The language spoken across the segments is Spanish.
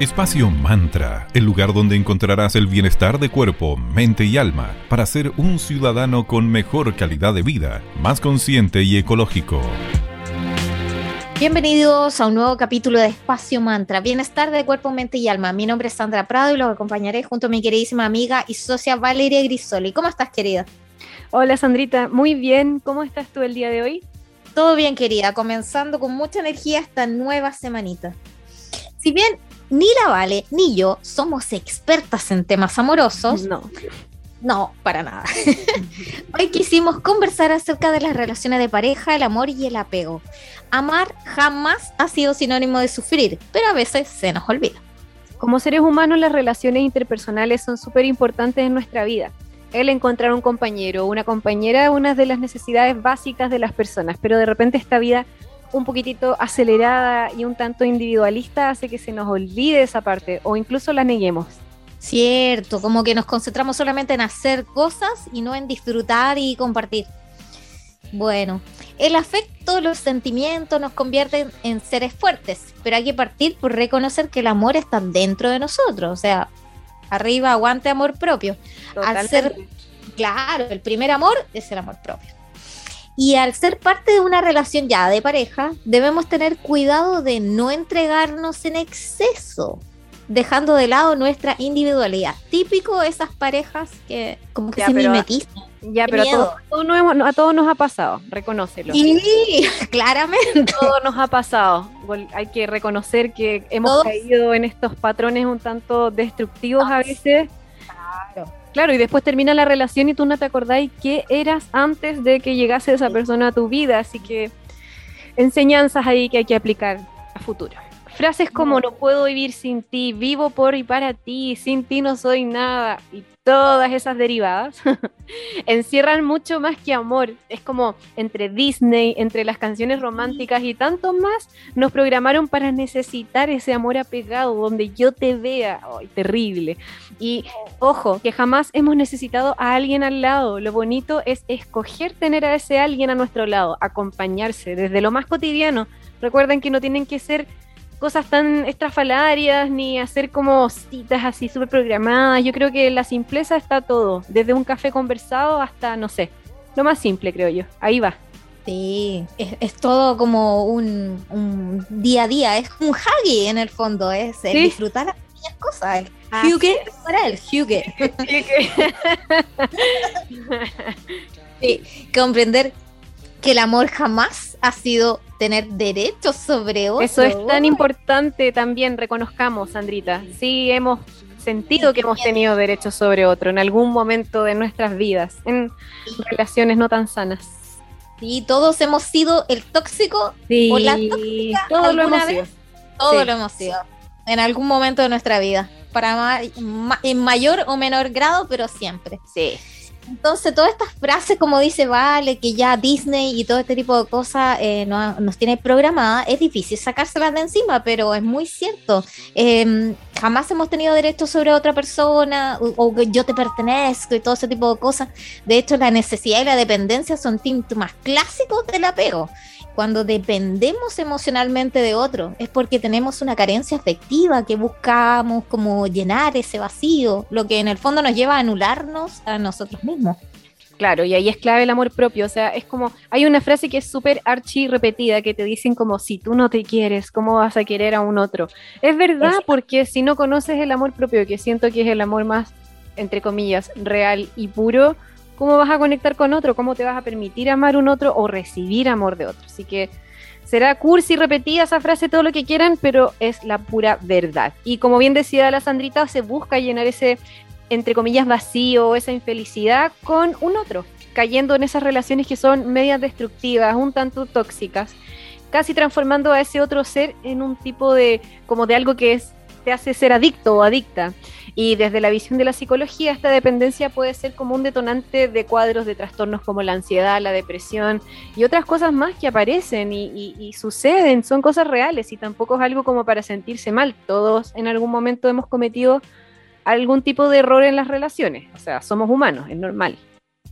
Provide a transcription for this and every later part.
Espacio Mantra, el lugar donde encontrarás el bienestar de cuerpo, mente y alma para ser un ciudadano con mejor calidad de vida, más consciente y ecológico. Bienvenidos a un nuevo capítulo de Espacio Mantra, bienestar de cuerpo, mente y alma. Mi nombre es Sandra Prado y los acompañaré junto a mi queridísima amiga y socia Valeria Grisoli. ¿Cómo estás, querida? Hola, Sandrita. Muy bien. ¿Cómo estás tú el día de hoy? Todo bien, querida. Comenzando con mucha energía esta nueva semanita. Si bien ni la Vale ni yo somos expertas en temas amorosos. No. No, para nada. Hoy quisimos conversar acerca de las relaciones de pareja, el amor y el apego. Amar jamás ha sido sinónimo de sufrir, pero a veces se nos olvida. Como seres humanos, las relaciones interpersonales son súper importantes en nuestra vida. El encontrar un compañero o una compañera es una de las necesidades básicas de las personas, pero de repente esta vida un poquitito acelerada y un tanto individualista hace que se nos olvide esa parte o incluso la neguemos. Cierto, como que nos concentramos solamente en hacer cosas y no en disfrutar y compartir. Bueno, el afecto, los sentimientos nos convierten en seres fuertes, pero hay que partir por reconocer que el amor está dentro de nosotros, o sea, arriba aguante amor propio. Al ser, claro, el primer amor es el amor propio. Y al ser parte de una relación ya de pareja, debemos tener cuidado de no entregarnos en exceso, dejando de lado nuestra individualidad. Típico esas parejas que como que Ya, se pero- mimetizan. Ya, pero a todos, nos hemos- a todos nos ha pasado, reconócelo. Sí, claramente. todo nos ha pasado. Hay que reconocer que hemos Todos. caído en estos patrones un tanto destructivos a veces. Claro. Claro, y después termina la relación y tú no te acordáis qué eras antes de que llegase esa persona a tu vida. Así que enseñanzas ahí que hay que aplicar a futuro. Frases como no puedo vivir sin ti, vivo por y para ti, sin ti no soy nada y todas esas derivadas encierran mucho más que amor. Es como entre Disney, entre las canciones románticas y tanto más, nos programaron para necesitar ese amor apegado donde yo te vea. Ay, terrible. Y ojo, que jamás hemos necesitado a alguien al lado. Lo bonito es escoger tener a ese alguien a nuestro lado, acompañarse desde lo más cotidiano. Recuerden que no tienen que ser cosas tan estrafalarias ni hacer como citas así súper programadas. Yo creo que la simpleza está todo, desde un café conversado hasta, no sé, lo más simple creo yo. Ahí va. Sí, es, es todo como un, un día a día, es un huggy en el fondo, es el disfrutar las pequeñas cosas. El Hugue para el Hugue. Sí, comprender que el amor jamás ha sido tener derechos sobre otro. Eso es tan importante también, reconozcamos, Sandrita. Sí, hemos sentido que hemos tenido derechos sobre otro en algún momento de nuestras vidas, en relaciones no tan sanas. Sí, todos hemos sido el tóxico, Sí, O la tóxica todo lo hemos vez. sido. todo Sí. lo hemos sido en algún momento de nuestra vida, para ma- ma- en mayor o menor grado, pero siempre. Sí. Entonces, todas estas frases, como dice Vale, que ya Disney y todo este tipo de cosas eh, no- nos tiene programada, es difícil sacárselas de encima, pero es muy cierto. Eh, jamás hemos tenido derecho sobre otra persona, o, o yo te pertenezco y todo ese tipo de cosas. De hecho, la necesidad y la dependencia son síntomas clásicos del apego. Cuando dependemos emocionalmente de otro, es porque tenemos una carencia afectiva que buscamos como llenar ese vacío, lo que en el fondo nos lleva a anularnos a nosotros mismos. Claro, y ahí es clave el amor propio. O sea, es como, hay una frase que es súper archi repetida que te dicen como, si tú no te quieres, ¿cómo vas a querer a un otro? Es verdad, porque si no conoces el amor propio, que siento que es el amor más, entre comillas, real y puro, ¿cómo vas a conectar con otro? ¿Cómo te vas a permitir amar un otro o recibir amor de otro? Así que será cursi repetida esa frase todo lo que quieran, pero es la pura verdad. Y como bien decía la Sandrita, se busca llenar ese entre comillas, vacío, esa infelicidad con un otro, cayendo en esas relaciones que son medias destructivas, un tanto tóxicas, casi transformando a ese otro ser en un tipo de, como de algo que es, te hace ser adicto o adicta. Y desde la visión de la psicología, esta dependencia puede ser como un detonante de cuadros de trastornos como la ansiedad, la depresión y otras cosas más que aparecen y, y- y suceden, son cosas reales y tampoco es algo como para sentirse mal. Todos en algún momento hemos cometido algún tipo de error en las relaciones. O sea, somos humanos, es normal.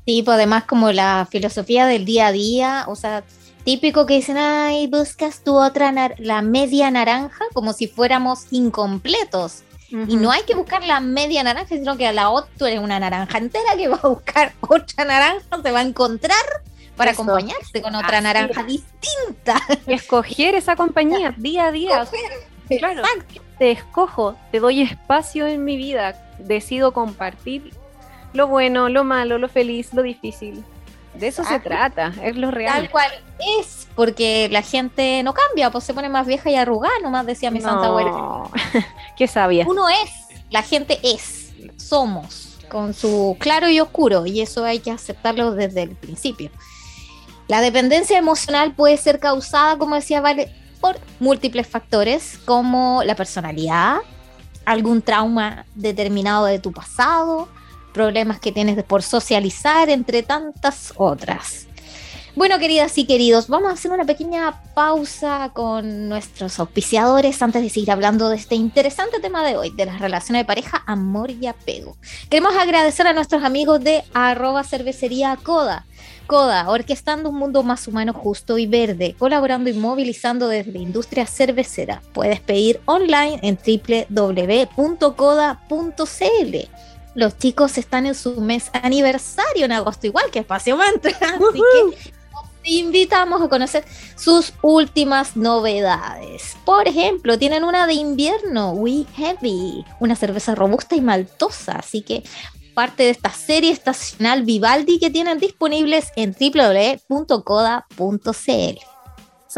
Sí, pues además como la filosofía del día a día, o sea, típico que dicen, ay, buscas tu otra, la media naranja, como si fuéramos incompletos. Y no hay que buscar la media naranja, sino que a la otra es una naranja entera que va a buscar otra naranja, se va a encontrar para acompañarse con otra naranja distinta. Y escoger esa compañía día a día. Claro, te escojo, te doy espacio en mi vida, decido compartir lo bueno, lo malo, lo feliz, lo difícil. De eso se trata, es lo real. Tal cual es, porque la gente no cambia, pues se pone más vieja y arrugada, nomás decía mi santa abuela. Qué sabia. Uno es, la gente es, somos, con su claro y oscuro, y eso hay que aceptarlo desde el principio. La dependencia emocional puede ser causada, como decía Vale, por múltiples factores, como la personalidad, algún trauma determinado de tu pasado, problemas que tienes por socializar, entre tantas otras. Bueno, queridas y queridos, vamos a hacer una pequeña pausa con nuestros auspiciadores antes de seguir hablando de este interesante tema de hoy, de las relaciones de pareja, amor y apego. Queremos agradecer a nuestros amigos de arroba cervecería Coda. Coda, orquestando un mundo más humano, justo y verde, colaborando y movilizando desde la industria cervecera. Puedes pedir online en www.coda.cl los chicos están en su mes aniversario en agosto, igual que Espacio Mantra. Así que te invitamos a conocer sus últimas novedades. Por ejemplo, tienen una de invierno, We Heavy, una cerveza robusta y maltosa. Así que parte de esta serie estacional Vivaldi que tienen disponibles en www.coda.cl.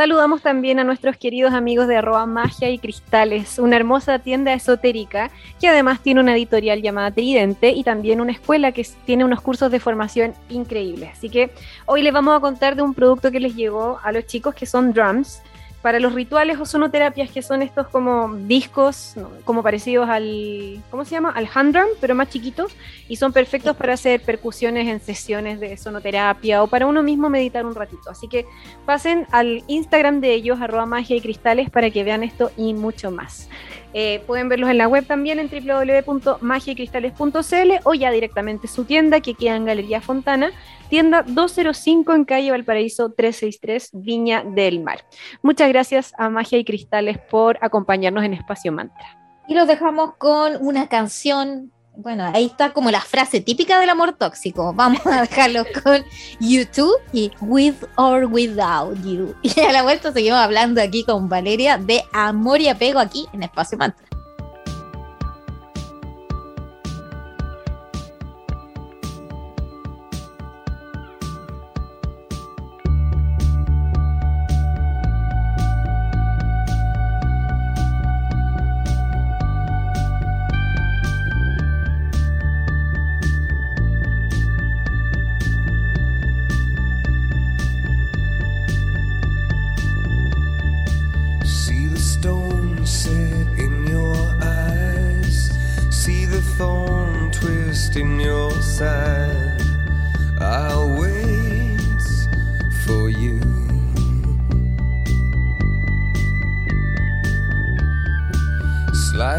Saludamos también a nuestros queridos amigos de arroba magia y cristales, una hermosa tienda esotérica que además tiene una editorial llamada Tridente y también una escuela que tiene unos cursos de formación increíbles. Así que hoy les vamos a contar de un producto que les llegó a los chicos que son drums para los rituales o sonoterapias, que son estos como discos, como parecidos al, ¿cómo se llama? Al hand drum, pero más chiquitos, y son perfectos para hacer percusiones en sesiones de sonoterapia o para uno mismo meditar un ratito. Así que pasen al Instagram de ellos, arroba magia y cristales, para que vean esto y mucho más. Eh, pueden verlos en la web también en www.magiacristales.cl o ya directamente su tienda que queda en Galería Fontana, tienda 205 en calle Valparaíso 363, Viña del Mar. Muchas gracias a Magia y Cristales por acompañarnos en Espacio Mantra. Y los dejamos con una canción bueno, ahí está como la frase típica del amor tóxico. Vamos a dejarlo con YouTube y With or Without You. Y a la vuelta seguimos hablando aquí con Valeria de amor y apego aquí en Espacio Mantra.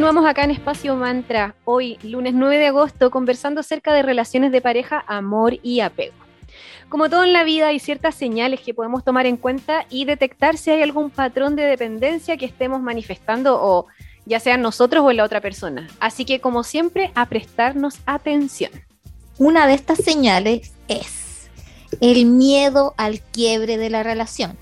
Continuamos acá en Espacio Mantra, hoy lunes 9 de agosto, conversando acerca de relaciones de pareja, amor y apego. Como todo en la vida, hay ciertas señales que podemos tomar en cuenta y detectar si hay algún patrón de dependencia que estemos manifestando o ya sea nosotros o en la otra persona. Así que, como siempre, a prestarnos atención. Una de estas señales es el miedo al quiebre de la relación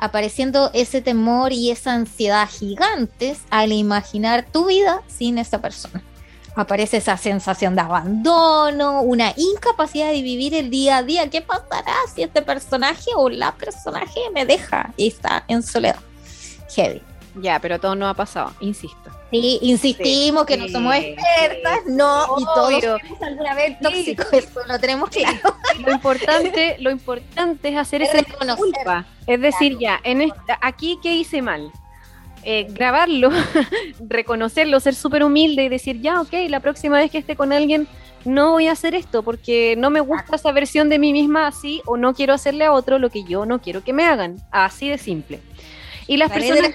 apareciendo ese temor y esa ansiedad gigantes al imaginar tu vida sin esa persona. Aparece esa sensación de abandono, una incapacidad de vivir el día a día. ¿Qué pasará si este personaje o la personaje me deja y está en soledad? Heavy. Ya, pero todo no ha pasado, insisto. Sí, insistimos que no somos expertas, no, y todos somos alguna vez tóxicos, eso lo tenemos claro. Lo importante, lo importante es hacer esa culpa. Es decir, ya, en esta, aquí qué hice mal. Eh, grabarlo, reconocerlo, ser súper humilde y decir, ya, ok, la próxima vez que esté con alguien no voy a hacer esto porque no me gusta esa versión de mí misma así o no quiero hacerle a otro lo que yo no quiero que me hagan. Así de simple. Y las personas...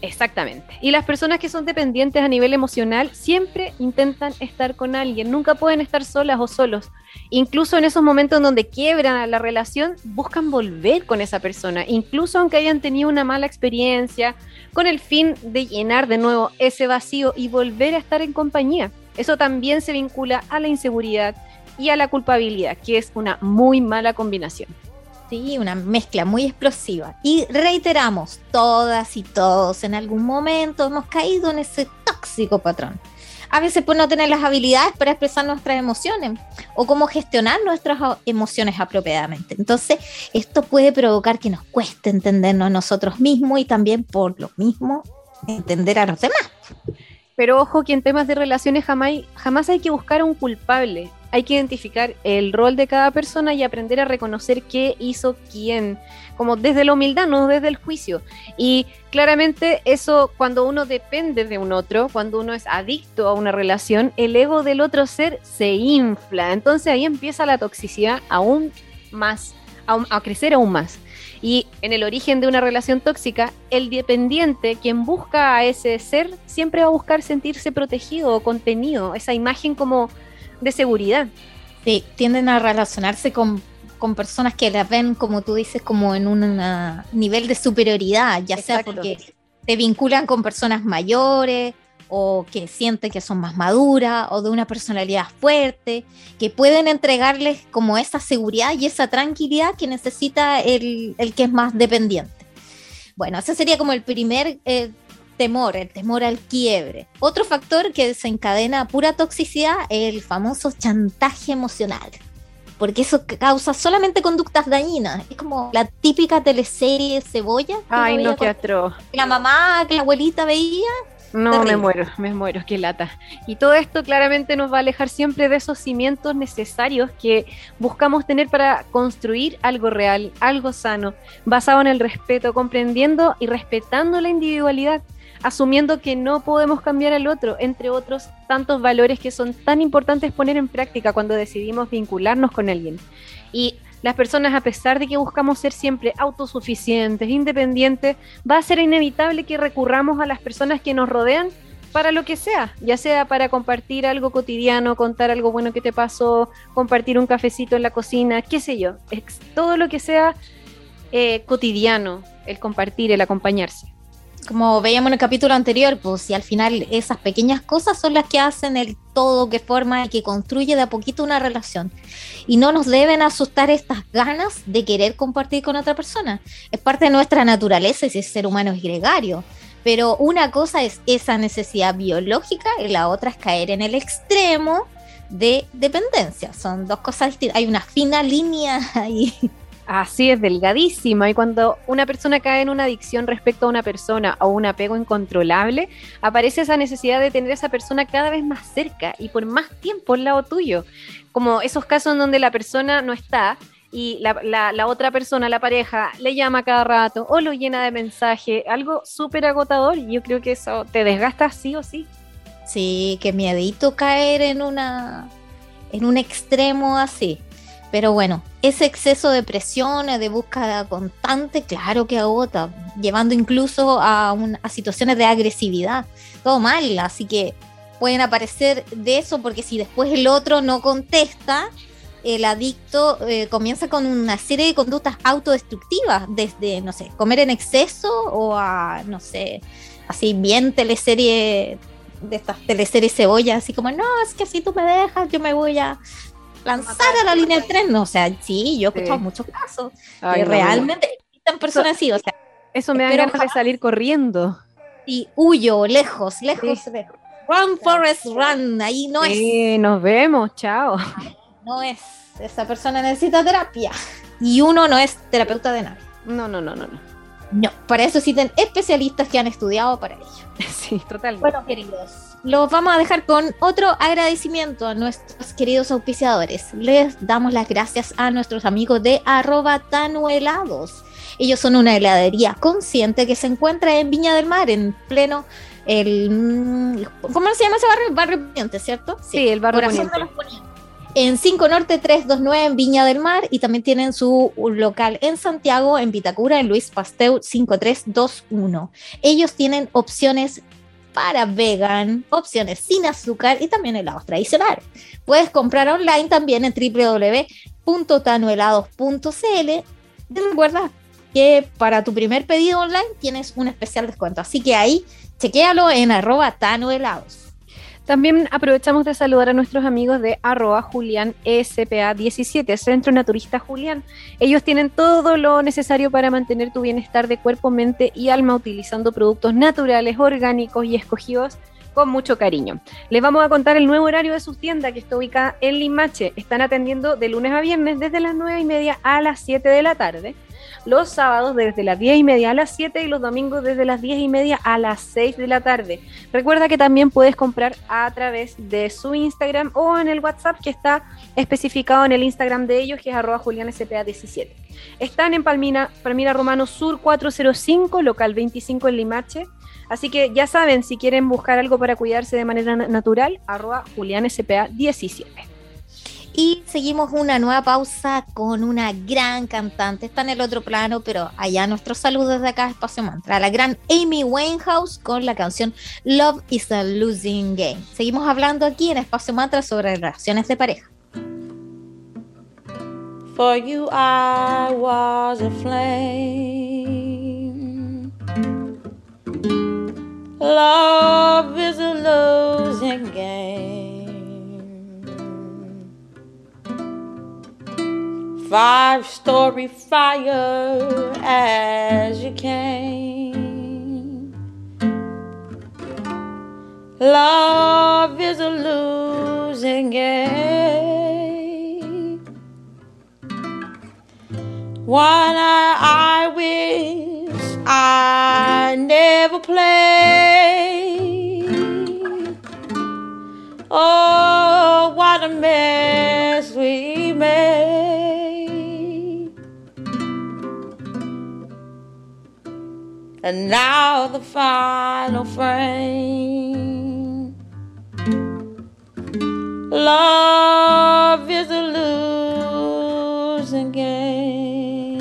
Exactamente. Y las personas que son dependientes a nivel emocional siempre intentan estar con alguien, nunca pueden estar solas o solos. Incluso en esos momentos en donde quiebran la relación, buscan volver con esa persona, incluso aunque hayan tenido una mala experiencia, con el fin de llenar de nuevo ese vacío y volver a estar en compañía. Eso también se vincula a la inseguridad y a la culpabilidad, que es una muy mala combinación. Sí, una mezcla muy explosiva. Y reiteramos, todas y todos en algún momento hemos caído en ese tóxico patrón. A veces por no tener las habilidades para expresar nuestras emociones o cómo gestionar nuestras emociones apropiadamente. Entonces, esto puede provocar que nos cueste entendernos a nosotros mismos y también por lo mismo entender a los demás. Pero ojo que en temas de relaciones jamás, jamás hay que buscar a un culpable hay que identificar el rol de cada persona y aprender a reconocer qué hizo quién, como desde la humildad, no desde el juicio. Y claramente eso, cuando uno depende de un otro, cuando uno es adicto a una relación, el ego del otro ser se infla. Entonces ahí empieza la toxicidad aún más, a, crecer aún más. Y en el origen de una relación tóxica, el dependiente, quien busca a ese ser, siempre va a buscar sentirse protegido o contenido, esa imagen como de seguridad. Sí, tienden a relacionarse con, personas que las ven, como tú dices, como en un nivel de superioridad, ya sea porque te vinculan con personas mayores o que sienten que son más maduras o de una personalidad fuerte, que pueden entregarles como esa seguridad y esa tranquilidad que necesita el, que es más dependiente. Bueno, ese sería como el primer eh, temor, el temor al quiebre. Otro factor que desencadena pura toxicidad es el famoso chantaje emocional. Porque eso causa solamente conductas dañinas. Es como la típica teleserie cebolla. Ay, no, qué atroz. La mamá, que la abuelita veía. No, me muero, me muero, qué lata. Y todo esto claramente nos va a alejar siempre de esos cimientos necesarios que buscamos tener para construir algo real, algo sano, basado en el respeto, comprendiendo y respetando la individualidad asumiendo que no podemos cambiar al otro, entre otros tantos valores que son tan importantes poner en práctica cuando decidimos vincularnos con alguien. Y las personas, a pesar de que buscamos ser siempre autosuficientes, independientes, va a ser inevitable que recurramos a las personas que nos rodean para lo que sea, ya sea para compartir algo cotidiano, contar algo bueno que te pasó, compartir un cafecito en la cocina, qué sé yo, todo lo que sea eh, cotidiano, el compartir, el acompañarse como veíamos en el capítulo anterior, pues si al final esas pequeñas cosas son las que hacen el todo que forma y que construye de a poquito una relación. Y no nos deben asustar estas ganas de querer compartir con otra persona. Es parte de nuestra naturaleza y si ser humano es gregario. Pero una cosa es esa necesidad biológica y la otra es caer en el extremo de dependencia. Son dos cosas distintas. Hay una fina línea ahí. Así es, delgadísima. Y cuando una persona cae en una adicción respecto a una persona o un apego incontrolable, aparece esa necesidad de tener a esa persona cada vez más cerca y por más tiempo al lado tuyo. Como esos casos en donde la persona no está y la, otra persona, la pareja, le llama cada rato o lo llena de mensaje, algo súper agotador. Y yo creo que eso te desgasta sí o sí. Sí, que miedito caer en una en un extremo así. Pero bueno, ese exceso de presión, de búsqueda constante, claro que agota, llevando incluso a, a situaciones de agresividad. Todo mal, así que pueden aparecer de eso porque si después el otro no contesta, el adicto eh, comienza con una serie de conductas autodestructivas, desde, no sé, comer en exceso o a, no sé, así bien teleserie, de estas teleseries cebolla, así como, no, es que si tú me dejas, yo me voy a lanzar a la línea del tren. No, o sea, sí, yo he escuchado muchos casos que realmente existen personas así, o sea. Eso me da ganas de salir corriendo. Y huyo, lejos, lejos, lejos. Run, Forest, run. Ahí no es. Sí, nos vemos, chao. No es. Esa persona necesita terapia. Y uno no es terapeuta de nada. No, no, no, no, no. No, para eso existen especialistas que han estudiado para ello. Sí, totalmente. Bueno, queridos, los vamos a dejar con otro agradecimiento a nuestros queridos auspiciadores. Les damos las gracias a nuestros amigos de arroba tanuelados. Ellos son una heladería consciente que se encuentra en Viña del Mar, en pleno el mm, ¿cómo se llama ese barrio? Barrio Poniente, ¿cierto? Sí, el barrio Poniente. En 5 Norte 329 en Viña del Mar y también tienen su local en Santiago, en Vitacura, en Luis Pasteur 5321. Ellos tienen opciones para vegan, opciones sin azúcar y también helados tradicionales. Puedes comprar online también en www.tanuelados.cl. Recuerda que para tu primer pedido online tienes un especial descuento. Así que ahí Chequéalo en arroba. También aprovechamos de saludar a nuestros amigos de arroba Julián SPA 17, Centro Naturista Julián. Ellos tienen todo lo necesario para mantener tu bienestar de cuerpo, mente y alma utilizando productos naturales, orgánicos y escogidos con mucho cariño. Les vamos a contar el nuevo horario de su tienda que está ubicada en Limache. Están atendiendo de lunes a viernes desde las 9 y media a las 7 de la tarde los sábados desde las 10 y media a las 7 y los domingos desde las 10 y media a las 6 de la tarde. Recuerda que también puedes comprar a través de su Instagram o en el WhatsApp que está especificado en el Instagram de ellos, que es arroba julianspa17. Están en Palmina, Palmira Romano Sur 405, local 25 en Limache. Así que ya saben, si quieren buscar algo para cuidarse de manera natural, arroba julianspa17. Y seguimos una nueva pausa con una gran cantante. Está en el otro plano, pero allá nuestros saludos de acá, Espacio Mantra. La gran Amy Winehouse con la canción Love is a Losing Game. Seguimos hablando aquí en Espacio Mantra sobre relaciones de pareja. For you I was a flame. Love is a losing game. Five story fire as you came. Love is a losing game. One I, wish I never played. Oh, what a mess and now the final frame. Love is a losing game.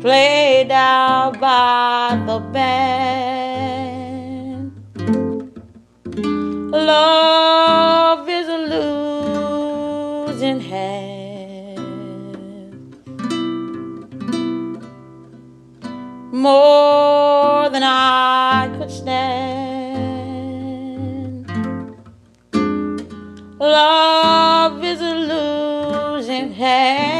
Played out by the band. Love More than I could stand. Love is a losing hand.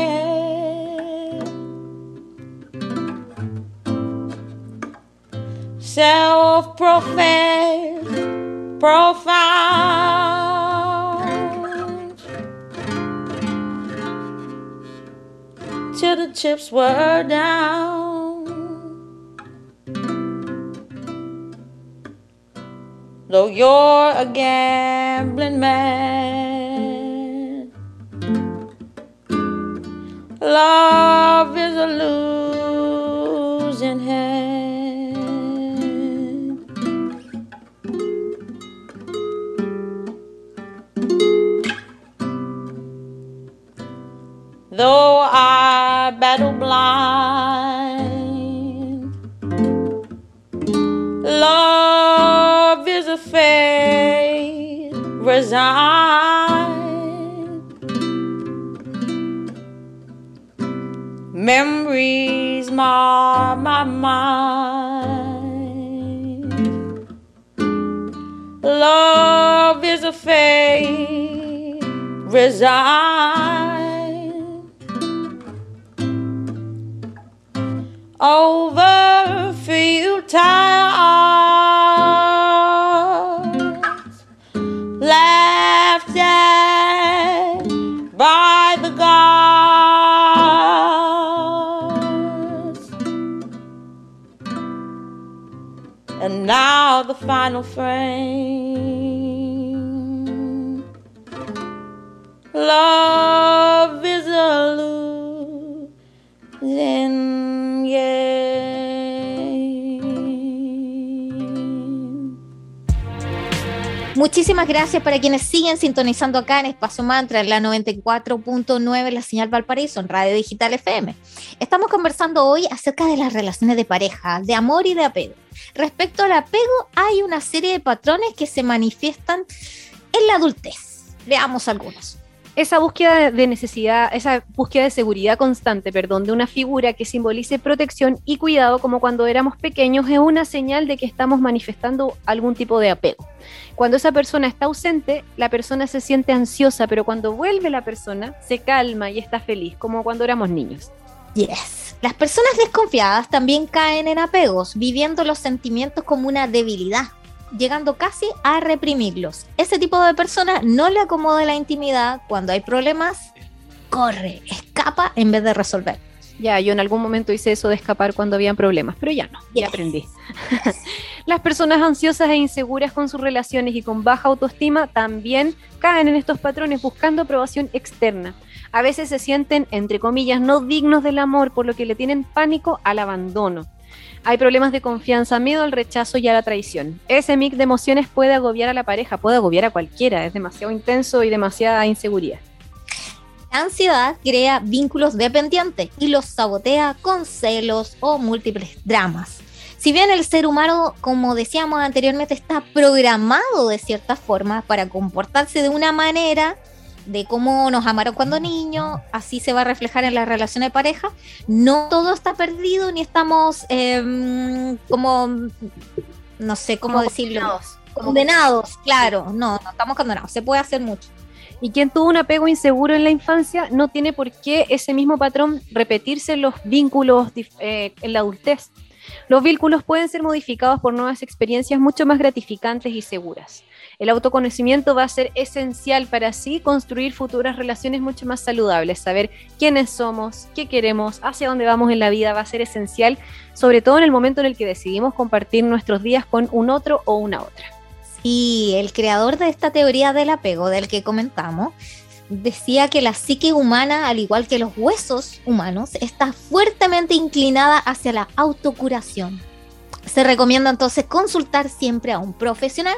Self professed, profound. till the chips were down. though you're a gambling man. Love is a losing hand. Though I battle blind. Memories mar my mind. Love is a fate resigned. over futile final frame. Love Muchísimas gracias para quienes siguen sintonizando acá en Espacio Mantra, en la 94.9, la señal Valparaíso, en Radio Digital FM. Estamos conversando hoy acerca de las relaciones de pareja, de amor y de apego. Respecto al apego, hay una serie de patrones que se manifiestan en la adultez. Veamos algunos esa búsqueda de necesidad, esa búsqueda de seguridad constante, perdón, de una figura que simbolice protección y cuidado como cuando éramos pequeños es una señal de que estamos manifestando algún tipo de apego. Cuando esa persona está ausente, la persona se siente ansiosa, pero cuando vuelve la persona, se calma y está feliz, como cuando éramos niños. Yes. Las personas desconfiadas también caen en apegos, viviendo los sentimientos como una debilidad llegando casi a reprimirlos. Ese tipo de persona no le acomoda la intimidad, cuando hay problemas, corre, escapa en vez de resolver. Ya, yo en algún momento hice eso de escapar cuando habían problemas, pero ya no, ya aprendí. Las personas ansiosas e inseguras con sus relaciones y con baja autoestima también caen en estos patrones buscando aprobación externa. A veces se sienten, entre comillas, no dignos del amor, por lo que le tienen pánico al abandono. Hay problemas de confianza, miedo al rechazo y a la traición. Ese mix de emociones puede agobiar a la pareja, puede agobiar a cualquiera, es demasiado intenso y demasiada inseguridad. La ansiedad crea vínculos dependientes y los sabotea con celos o múltiples dramas. Si bien el ser humano, como decíamos anteriormente, está programado de cierta forma para comportarse de una manera, de cómo nos amaron cuando niños, así se va a reflejar en la relación de pareja. No todo está perdido, ni estamos em, como, no sé cómo decirlo, condenados. condenados, claro, no, no estamos condenados, se puede hacer mucho. Y quien tuvo un apego inseguro en la infancia no tiene por qué ese mismo patrón repetirse en los vínculos eh, en la adultez. Los vínculos pueden ser modificados por nuevas experiencias mucho más gratificantes y seguras. El autoconocimiento va a ser esencial para así construir futuras relaciones mucho más saludables. Saber quiénes somos, qué queremos, hacia dónde vamos en la vida va a ser esencial, sobre todo en el momento en el que decidimos compartir nuestros días con un otro o una otra. Y el creador de esta teoría del apego del que comentamos decía que la psique humana, al igual que los huesos humanos, está fuertemente inclinada hacia la autocuración. Se recomienda entonces consultar siempre a un profesional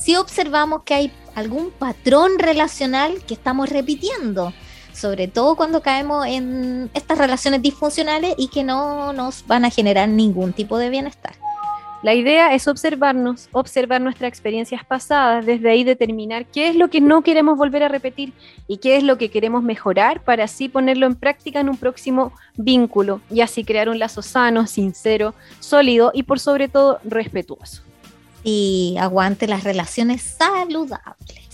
si observamos que hay algún patrón relacional que estamos repitiendo, sobre todo cuando caemos en estas relaciones disfuncionales y que no nos van a generar ningún tipo de bienestar. La idea es observarnos, observar nuestras experiencias pasadas, desde ahí determinar qué es lo que no queremos volver a repetir y qué es lo que queremos mejorar para así ponerlo en práctica en un próximo vínculo y así crear un lazo sano, sincero, sólido y por sobre todo respetuoso y aguante las relaciones saludables.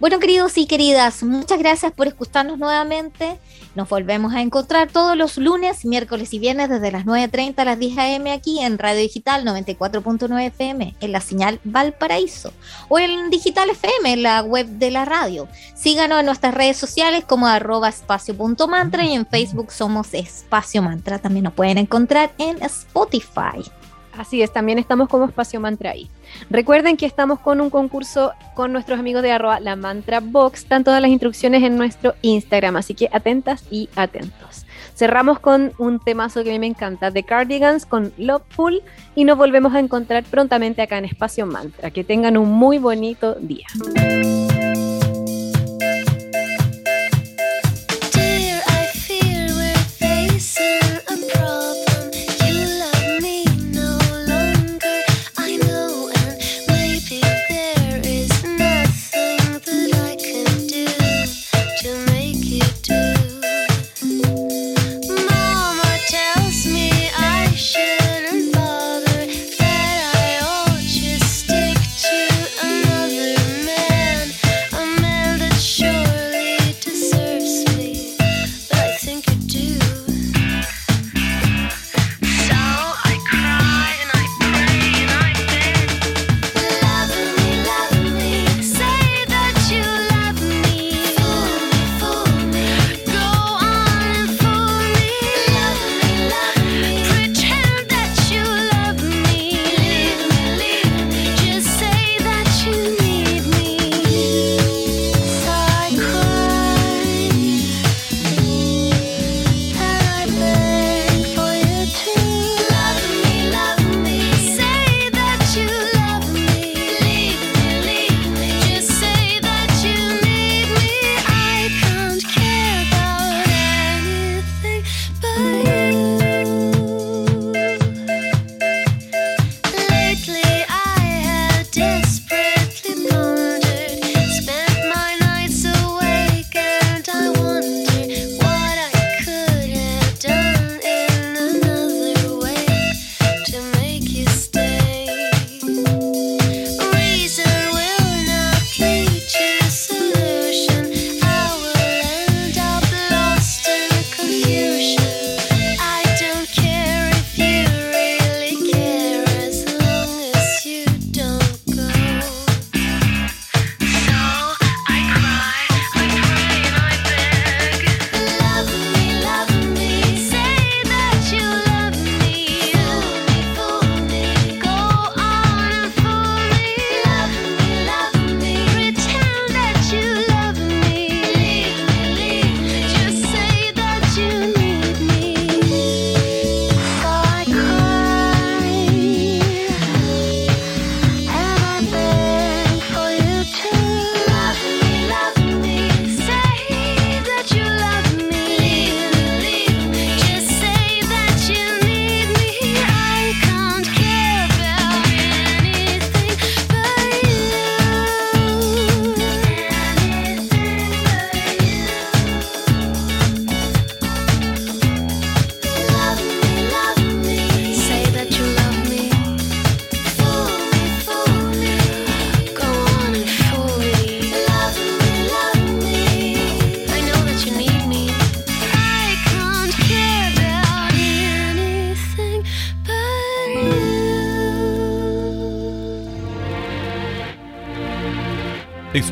Bueno, queridos y queridas, muchas gracias por escucharnos nuevamente. Nos volvemos a encontrar todos los lunes, miércoles y viernes desde las 9.30 a las 10 a.m. aquí en Radio Digital 94.9 FM, en la señal Valparaíso, o en Digital FM, en la web de la radio. Síganos en nuestras redes sociales como arroba espacio.mantra y en Facebook somos Espacio Mantra. También nos pueden encontrar en Spotify. Así es, también estamos como Espacio Mantra ahí. Recuerden que estamos con un concurso con nuestros amigos de arroba la mantra box. Están todas las instrucciones en nuestro Instagram, así que atentas y atentos. Cerramos con un temazo que a mí me encanta, The Cardigans con Loveful y nos volvemos a encontrar prontamente acá en Espacio Mantra. Que tengan un muy bonito día.